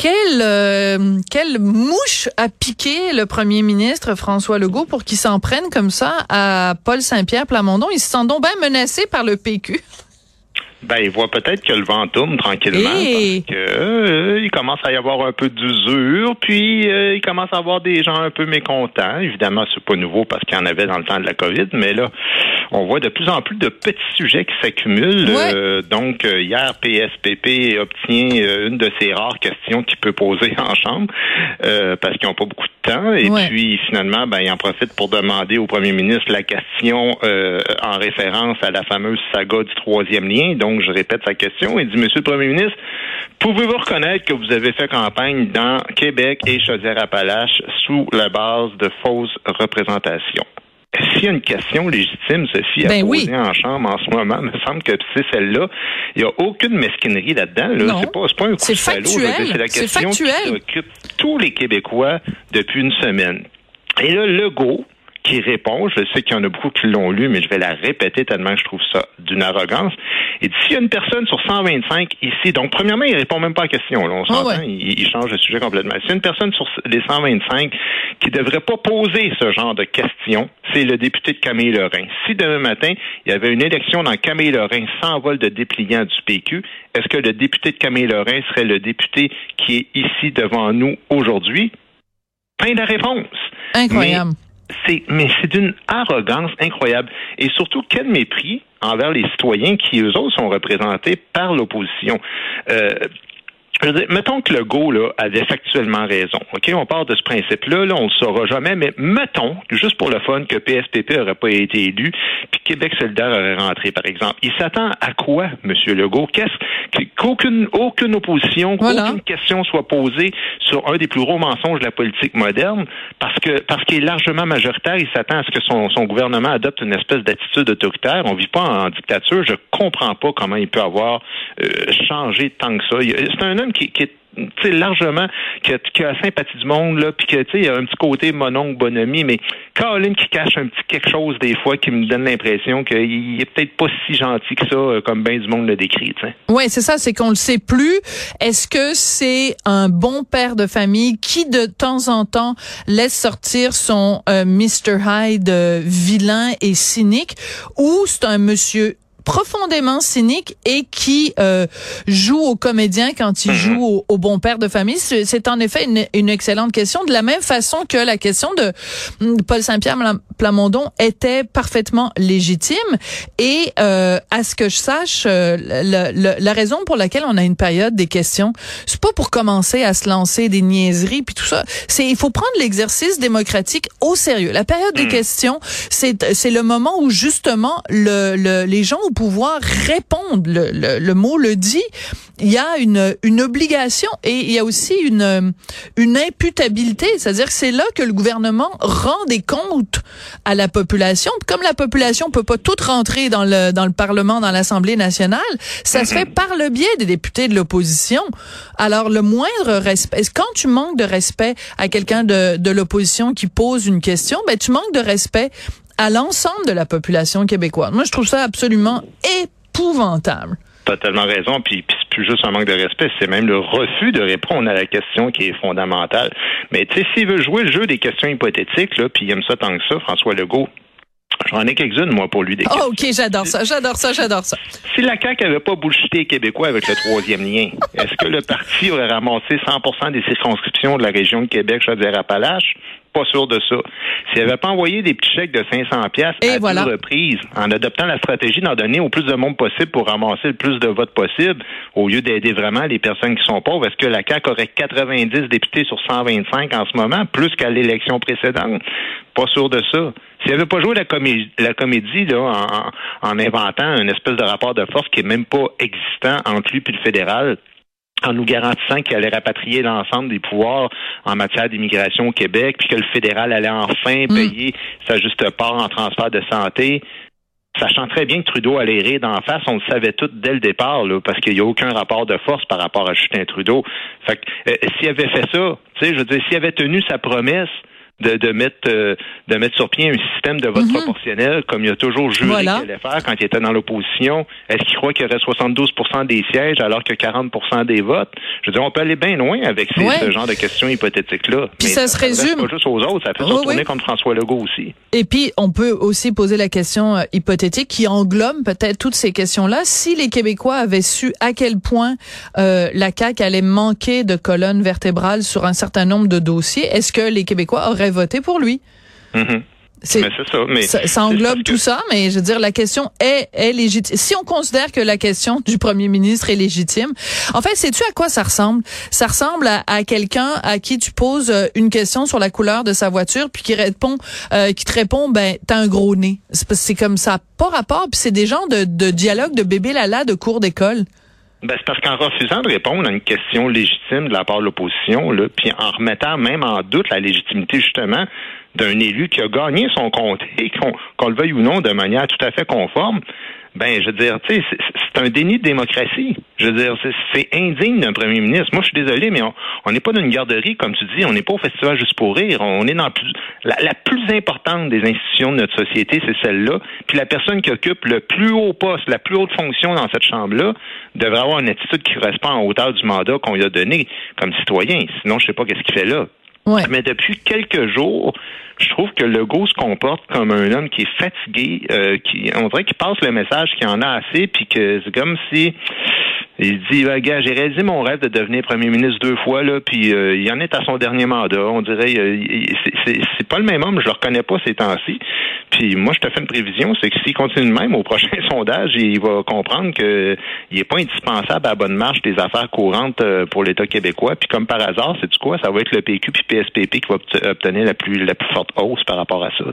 Quelle, euh, quelle mouche a piqué le premier ministre François Legault pour qu'il s'en prenne comme ça à Paul Saint-Pierre Plamondon? Il se sent donc bien menacé par le PQ. Ben, il voit peut-être que le vent tourne tranquillement Et... parce que euh, il commence à y avoir un peu d'usure, puis euh, il commence à avoir des gens un peu mécontents. Évidemment, c'est pas nouveau parce qu'il y en avait dans le temps de la COVID, mais là, on voit de plus en plus de petits sujets qui s'accumulent. Ouais. Euh, donc, euh, hier, PSPP obtient euh, une de ces rares questions qu'il peut poser en chambre euh, parce qu'ils n'ont pas beaucoup de temps. Et Ouais. puis, finalement, ben, il en profite pour demander au premier ministre la question euh, en référence à la fameuse saga du troisième lien. Donc, je répète sa question. Il dit, Monsieur le Premier ministre, pouvez-vous reconnaître que vous avez fait campagne dans Québec et Chaudière-Appalaches sous la base de fausses représentations? S'il y a une question légitime, Sophie, à Ben poser oui. en chambre en ce moment, me semble que c'est celle-là. Il n'y a aucune mesquinerie là-dedans. Là. C'est pas, pas un coup C'est de salaud. C'est la question qui occupe tous les Québécois depuis une semaine. Et là, Legault, qui répond, je sais qu'il y en a beaucoup qui l'ont lu, mais je vais la répéter tellement je trouve ça d'une arrogance. Dit, s'il y a une personne sur 125 ici, donc premièrement, il répond même pas à la question, là, on Ah s'entend, ouais. il, il change de sujet complètement. S'il y a une personne sur les 125 qui devrait pas poser ce genre de questions, c'est le député de Camille Lorrain. Si demain matin, il y avait une élection dans Camille Lorrain sans vol de dépliant du PQ, est-ce que le député de Camille Lorrain serait le député qui est ici devant nous aujourd'hui? Fin de la réponse. Incroyable. C'est, mais c'est d'une arrogance incroyable. Et surtout, quel mépris envers les citoyens qui, eux autres, sont représentés par l'opposition. Euh, mettons que le go là, avait factuellement raison. OK, on part de ce principe-là, là, on le saura jamais, mais mettons, juste pour le fun, que PSPP n'aurait pas été élu, puis Québec solidaire aurait rentré, par exemple. Il s'attend à quoi, M. Legault? Qu'est-ce qu'aucune aucune opposition, Voilà. qu'aucune question soit posée sur un des plus gros mensonges de la politique moderne, parce que parce qu'il est largement majoritaire, il s'attend à ce que son, son gouvernement adopte une espèce d'attitude autoritaire. On vit pas en dictature. Je comprends pas comment il peut avoir euh, changé tant que ça. C'est un homme qui, qui est largement, qui a la sympathie du monde, là, puis que, tu sais, il y a un petit côté mononcle, bonhomie, mais Caroline qui cache un petit quelque chose des fois qui me donne l'impression qu'il est peut-être pas si gentil que ça, euh, comme bien du monde le décrit, tu. Oui, c'est ça, c'est qu'on le sait plus. Est-ce que c'est un bon père de famille qui de temps en temps laisse sortir son euh, Mr Hyde euh, vilain et cynique ou c'est un monsieur profondément cynique et qui euh, joue au comédien quand il joue au, au bon père de famille? C'est en effet une, une excellente question, de la même façon que la question de Paul Saint-Pierre Plam- Plamondon était parfaitement légitime. Et euh, à ce que je sache, euh, le- le- la raison pour laquelle on a une période des questions, c'est pas pour commencer à se lancer des niaiseries puis tout ça. C'est il faut prendre l'exercice démocratique au sérieux. La période des questions, c'est c'est le moment où justement le, le- les gens pouvoir répondent. Le, mot le dit. Il y a une obligation et il y a aussi une imputabilité, c'est-à-dire que c'est là que le gouvernement rend des comptes à la population. Comme la population peut pas toute rentrer dans le dans le Parlement, dans l'Assemblée nationale, ça se fait par le biais des députés de l'opposition. Alors le moindre respect, quand tu manques de respect à quelqu'un de de l'opposition qui pose une question, ben tu manques de respect à l'ensemble de la population québécoise. Moi, je trouve ça absolument épouvantable. T'as tellement raison, puis, puis c'est plus juste un manque de respect, c'est même le refus de répondre à la question qui est fondamentale. Mais tu sais, s'il veut jouer le jeu des questions hypothétiques, là, puis il aime ça tant que ça, François Legault, j'en ai quelques-unes, moi, pour lui, des questions. Oh, ok, j'adore ça, j'adore ça, j'adore ça. Si la CAQ n'avait pas bullshité les Québécois avec le troisième lien, est-ce que le parti aurait ramassé 100% des circonscriptions de la région de Québec, Chaudière-Appalaches? Pas sûr de ça. S'il n'avait pas envoyé des petits chèques de 500 pièces à voilà. deux reprises, en adoptant la stratégie d'en donner au plus de monde possible pour ramasser le plus de votes possible, au lieu d'aider vraiment les personnes qui sont pauvres, est-ce que la CAQ aurait 90 députés sur 125 en ce moment, plus qu'à l'élection précédente? Pas sûr de ça. S'il n'avait pas joué la comédie, la comédie là, en, en inventant une espèce de rapport de force qui est même pas existant entre lui et le fédéral, en nous garantissant qu'il allait rapatrier l'ensemble des pouvoirs en matière d'immigration au Québec, puis que le fédéral allait enfin payer sa juste part en transfert de santé. sachant très bien que Trudeau allait rire d'en face, on le savait tout dès le départ, là, parce qu'il n'y a aucun rapport de force par rapport à Justin Trudeau. Fait que, euh, s'il avait fait ça, tu sais, je veux dire, s'il avait tenu sa promesse, de, de mettre euh, de mettre sur pied un système de vote mhm. proportionnel comme il a toujours juré qu'il allait faire quand il était dans l'opposition. Est-ce qu'il croit qu'il y aurait 72% des sièges alors que 40% des votes? Je veux dire, on peut aller bien loin avec ce genre de questions hypothétiques-là. Puis ça, se résume... pas juste aux autres, ça fait se retourner contre François Legault aussi. Et puis, on peut aussi poser la question euh, hypothétique qui englobe peut-être toutes ces questions-là. Si les Québécois avaient su à quel point euh, la CAQ allait manquer de colonne vertébrale sur un certain nombre de dossiers, est-ce que les Québécois auraient voté pour lui. Mm-hmm. C'est ça, mais ça, englobe tout ça, mais je veux dire la question est, est légitime. Si on considère que la question du premier ministre est légitime, en fait, sais-tu à quoi ça ressemble? Ça ressemble à, quelqu'un à qui tu poses euh, une question sur la couleur de sa voiture, puis qui répond, euh, qui te répond, ben t'as un gros nez. C'est comme ça, pas rapport. Puis c'est des gens de, de dialogue de bébé lala de cours d'école. Ben, c'est parce qu'en refusant de répondre à une question légitime de la part de l'opposition, puis en remettant même en doute la légitimité justement d'un élu qui a gagné son comté, qu'on le veuille ou non, de manière tout à fait conforme, ben, je veux dire, tu sais, c'est un déni de démocratie. Je veux dire, c'est indigne d'un premier ministre. Moi, je suis désolé, mais on n'est pas dans une garderie, comme tu dis. On n'est pas au festival juste pour rire. On est dans la, la, plus importante des institutions de notre société, c'est celle-là. Puis la personne qui occupe le plus haut poste, la plus haute fonction dans cette chambre-là, devrait avoir une attitude qui correspond en hauteur du mandat qu'on lui a donné comme citoyen. Sinon, je sais pas qu'est-ce qu'il fait là. Mais depuis quelques jours, je trouve que Legault se comporte comme un homme qui est fatigué, euh, qui on dirait qu'il passe le message qu'il en a assez, puis que c'est comme si il dit, bah, gars, j'ai réalisé mon rêve de devenir premier ministre deux fois, là, puis euh, il en est à son dernier mandat. On dirait, euh, c'est pas le même homme, je le reconnais pas ces temps-ci. Puis moi, je te fais une prévision, c'est que s'il continue de même au prochain sondage, il va comprendre que il est pas indispensable à bonne marche des affaires courantes euh, pour l'État québécois. Puis comme par hasard, c'est du quoi, ça va être le PQ puis PSPP qui va obtenir la plus la plus forte hausse par rapport à ça.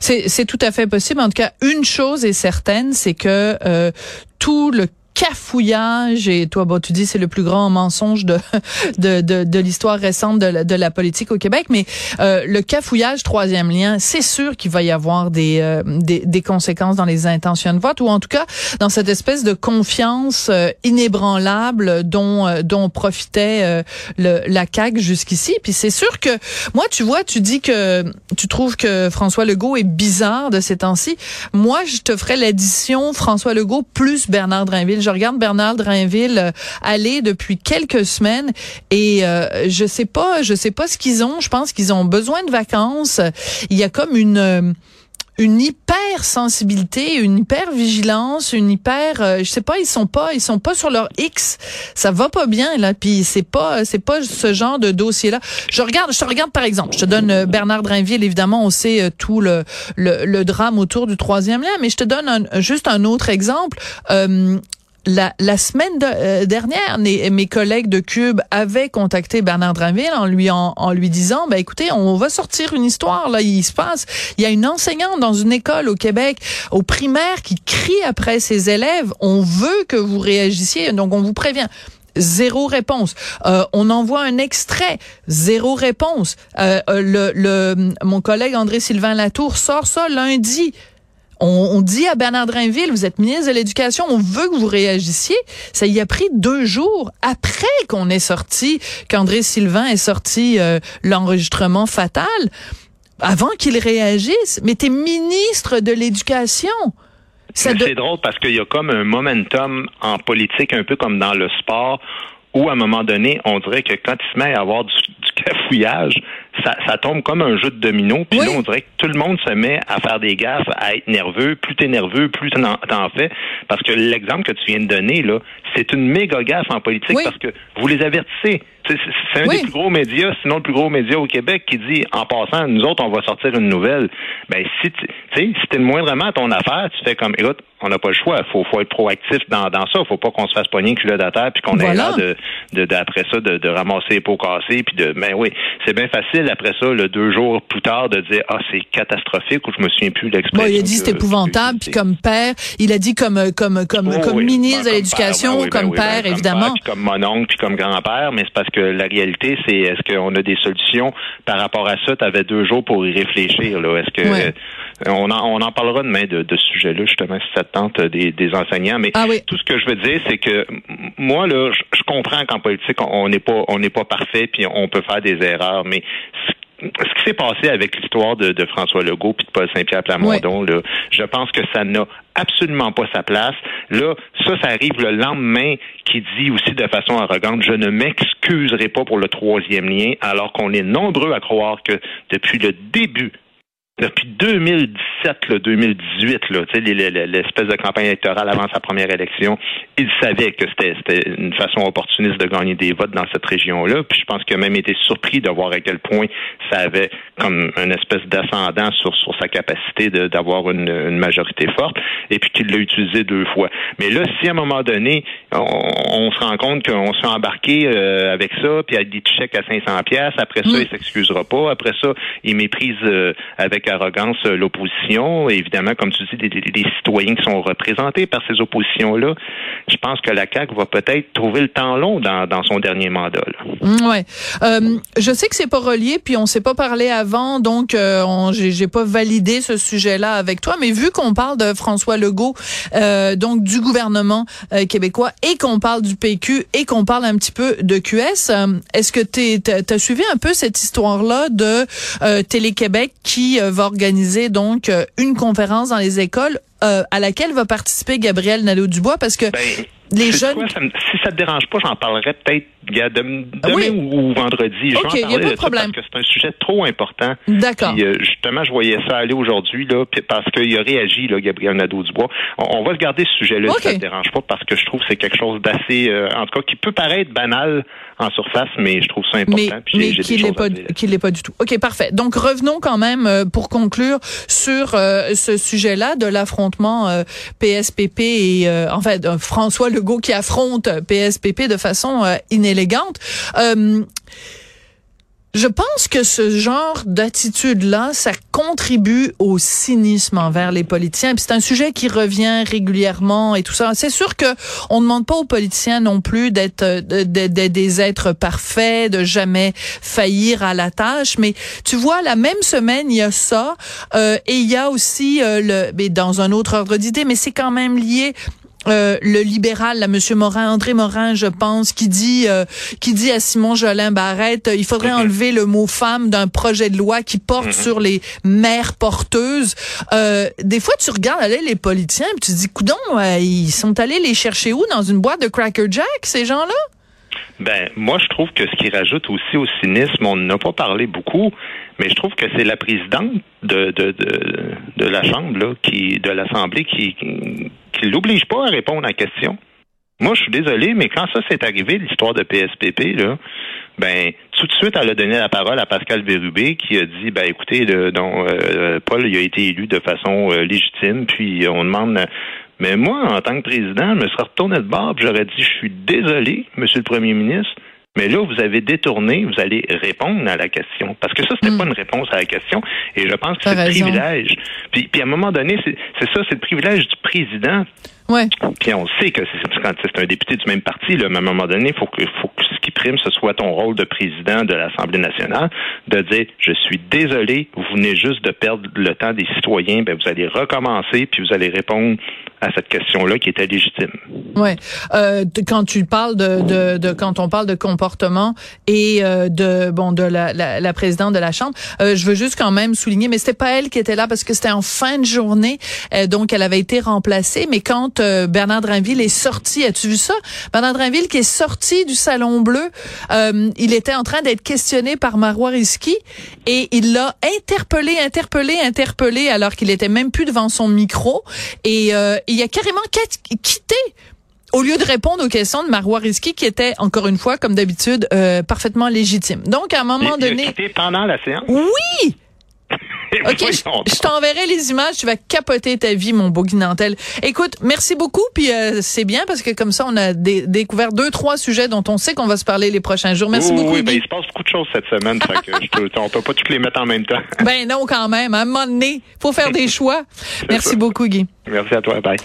C'est c'est tout à fait possible. En tout cas, une chose est certaine, c'est que tout le cafouillage et toi bon tu dis c'est le plus grand mensonge de de, de, de l'histoire récente de la, de la politique au Québec mais euh, le cafouillage troisième lien c'est sûr qu'il va y avoir des, euh, des, des conséquences dans les intentions de vote ou en tout cas dans cette espèce de confiance euh, inébranlable dont euh, dont profitait le, la CAQ jusqu'ici. Puis c'est sûr que moi tu vois tu dis que tu trouves que François Legault est bizarre de ces temps-ci. Moi je te ferais l'addition François Legault plus Bernard Drinville je regarde Bernard Drainville euh, aller depuis quelques semaines et euh, je sais pas, je sais pas ce qu'ils ont. Je pense qu'ils ont besoin de vacances. Il y a comme une euh, une hyper sensibilité, une hyper vigilance, une hyper je sais pas, ils sont pas ils sont pas sur leur X. Ça va pas bien là, puis c'est pas c'est pas ce genre de dossier là. Je regarde je te regarde par exemple, je te donne Bernard Drainville évidemment, on sait tout le, le, drame autour du troisième lien, mais je te donne juste un autre exemple la, la semaine euh, dernière, mes, collègues de Cube avaient contacté Bernard Drinville en lui en, lui disant, ben écoutez, on va sortir une histoire là. Il se passe, il y a une enseignante dans une école au Québec, au primaire, qui crie après ses élèves. On veut que vous réagissiez, donc on vous prévient. Zéro réponse. Euh, on envoie un extrait. Zéro réponse. Euh, le, le, mon collègue André Sylvain Latour sort ça lundi. On, dit à Bernard Drinville, vous êtes ministre de l'Éducation, on veut que vous réagissiez. Ça y a pris deux jours après qu'on est sorti, qu'André Sylvain est sorti euh, l'enregistrement fatal, avant qu'il réagisse. Mais t'es ministre de l'Éducation. C'est drôle parce qu'il y a comme un momentum en politique, un peu comme dans le sport, où à un moment donné, on dirait que quand il se met à avoir du, du cafouillage, ça, ça, tombe comme un jeu de domino. Puis là, on dirait que tout le monde se met à faire des gaffes, à être nerveux. Plus t'es nerveux, plus t'en fais. Parce que l'exemple que tu viens de donner, là, c'est une méga gaffe en politique parce que vous les avertissez. C'est un des plus gros médias, sinon le plus gros média au Québec, qui dit en passant, nous autres, on va sortir une nouvelle. Ben si tu sais, si t'es moindrement ton affaire, tu fais comme écoute, on n'a pas le choix. Faut, faut être proactif dans, dans ça. Faut pas qu'on se fasse pogner culotte à terre puis qu'on ait l'air de, d'après ça de, de, ramasser les pots cassés puis de. Ben oui, c'est bien facile après ça, le deux jours plus tard, de dire ah c'est catastrophique ou je me souviens plus de l'expression. Bon, il a dit c'est épouvantable puis comme père, il a dit comme comme comme comme ministre de l'éducation, comme, père, évidemment, comme, comme mon oncle puis comme grand père, mais c'est parce que la réalité, c'est est-ce qu'on a des solutions par rapport à ça? Tu avais deux jours pour y réfléchir. Là. Est-ce que on, en, on en parlera demain de, de ce sujet-là, justement, si ça tente des, des enseignants. Mais ah tout ce que je veux dire, c'est que moi, là, je, comprends qu'en politique, on n'est pas on n'est pas parfait, puis on peut faire des erreurs, mais ce qui s'est passé avec l'histoire de, François Legault puis de Paul Saint-Pierre Plamondon, là, je pense que ça n'a absolument pas sa place. Là, ça, ça arrive le lendemain qui dit aussi de façon arrogante, je ne m'excuserai pas pour le troisième lien, alors qu'on est nombreux à croire que depuis le début depuis 2017, là, 2018, l'espèce de campagne électorale avant sa première élection, il savait que c'était une façon opportuniste de gagner des votes dans cette région-là. Puis je pense qu'il a même été surpris de voir à quel point ça avait comme une espèce d'ascendant sur, sur sa capacité d'avoir une, une, majorité forte, et puis qu'il l'a utilisé deux fois. Mais là, si à un moment donné, on, se rend compte qu'on s'est embarqué euh, avec ça, puis avec des chèques à 500 pièces, après ça, mm. il s'excusera pas, après ça, il méprise euh, avec arrogance euh, l'opposition. Évidemment, comme tu dis, des, citoyens qui sont représentés par ces oppositions-là. Je pense que la CAQ va peut-être trouver le temps long dans, son dernier mandat. Mm, ouais. Euh, je sais que c'est pas relié, puis on s'est pas parlé avant, donc euh, j'ai pas validé ce sujet-là avec toi. Mais vu qu'on parle de François Legault, euh, donc du gouvernement québécois, et qu'on parle du PQ, et qu'on parle un petit peu de QS, est-ce que tu as suivi un peu cette histoire-là de Télé-Québec qui va organiser donc euh, une conférence dans les écoles euh, à laquelle va participer Gabriel Nadeau-Dubois? Parce que ben, les jeunes. ça si ça te dérange pas, j'en parlerai peut-être demain ou, vendredi. Je OK, il n'y a pas de problème. Parce que c'est un sujet trop important. D'accord. Euh, justement, je voyais ça aller aujourd'hui là, parce qu'il a réagi, là, Gabriel Nadeau-Dubois. On, on, va se garder ce sujet-là si ça te dérange pas, parce que je trouve que c'est quelque chose d'assez, en tout cas, qui peut paraître banal en surface, mais je trouve ça important. Mais, mais qu'il n'est pas, qu'il l'est pas du tout. Ok, parfait. Donc revenons quand même euh, pour conclure sur euh, ce sujet-là de l'affrontement PSPP euh, et en fait François Legault qui affronte PSPP de façon inélégante. Je pense que ce genre d'attitude-là, ça contribue au cynisme envers les politiciens. Puis c'est un sujet qui revient régulièrement et tout ça. C'est sûr que on ne demande pas aux politiciens non plus d'être des êtres parfaits, de jamais faillir à la tâche. Mais tu vois, la même semaine, il y a ça euh, et il y a aussi euh, le, mais dans un autre ordre d'idée, mais c'est quand même lié euh, le libéral, là, Monsieur Morin, André Morin, je pense, qui dit, euh, qui dit à Simon Jolin Barrette, il faudrait enlever le mot femme d'un projet de loi qui porte mm-hmm. sur les mères porteuses. Euh, des fois, tu regardes aller les politiciens, et tu te dis, coudon, ils sont allés les chercher où? Dans une boîte de Cracker Jack, ces gens-là? Ben, moi, je trouve que ce qui rajoute aussi au cynisme, on n'a pas parlé beaucoup, mais je trouve que c'est la présidente de, de, de, la Chambre, là, qui, de l'Assemblée, qui, qui, l'oblige pas à répondre à la question. Moi, je suis désolé, mais quand ça s'est arrivé, l'histoire de PSPP, là, ben, tout de suite, elle a donné la parole à Pascal Bérubé qui a dit, ben, écoutez, donc, euh, Paul, il a été élu de façon euh, légitime, puis on demande mais moi, en tant que président, je me serais retourné de bord j'aurais dit, je suis désolé, monsieur le premier ministre, mais là, vous avez détourné, vous allez répondre à la question. Parce que ça, c'était hmm. pas une réponse à la question. Et je pense que c'est le privilège. Puis, puis à un moment donné, c'est ça, c'est le privilège du président. Ouais. Puis on sait que c'est un député du même parti, là, mais à un moment donné, il faut que, faut que ce qui prime, ce soit ton rôle de président de l'Assemblée nationale, de dire je suis désolé, vous venez juste de perdre le temps des citoyens, ben vous allez recommencer, puis vous allez répondre à cette question-là qui était légitime. Ouais. Euh, quand tu parles de, de, de, quand on parle de comportement et euh, de bon de la, la, la, présidente de la chambre, euh, je veux juste quand même souligner, mais c'était pas elle qui était là parce que c'était en fin de journée, euh, donc elle avait été remplacée. Mais quand euh, Bernard Drinville est sorti, as-tu vu ça? Bernard Drinville qui est sorti du salon bleu, il était en train d'être questionné par Marois Risky et il l'a interpellé, interpellé, interpellé alors qu'il était même plus devant son micro et il a carrément quitté au lieu de répondre aux questions de Marois Risky, qui était, encore une fois, comme d'habitude, euh, parfaitement légitime. Donc, à un moment donné... Il a quitté pendant la séance? Oui! OK, je, t'enverrai les images, tu vas capoter ta vie, mon beau Guinantel. Écoute, merci beaucoup, puis euh, c'est bien parce que comme ça, on a découvert deux, trois sujets dont on sait qu'on va se parler les prochains jours. Merci beaucoup. Oui, ben, il se passe beaucoup de choses cette semaine, fait que je on peut pas toutes les mettre en même temps. ben non, quand même. À un moment donné, faut faire des choix. Merci beaucoup, Guy. Merci à toi. Bye.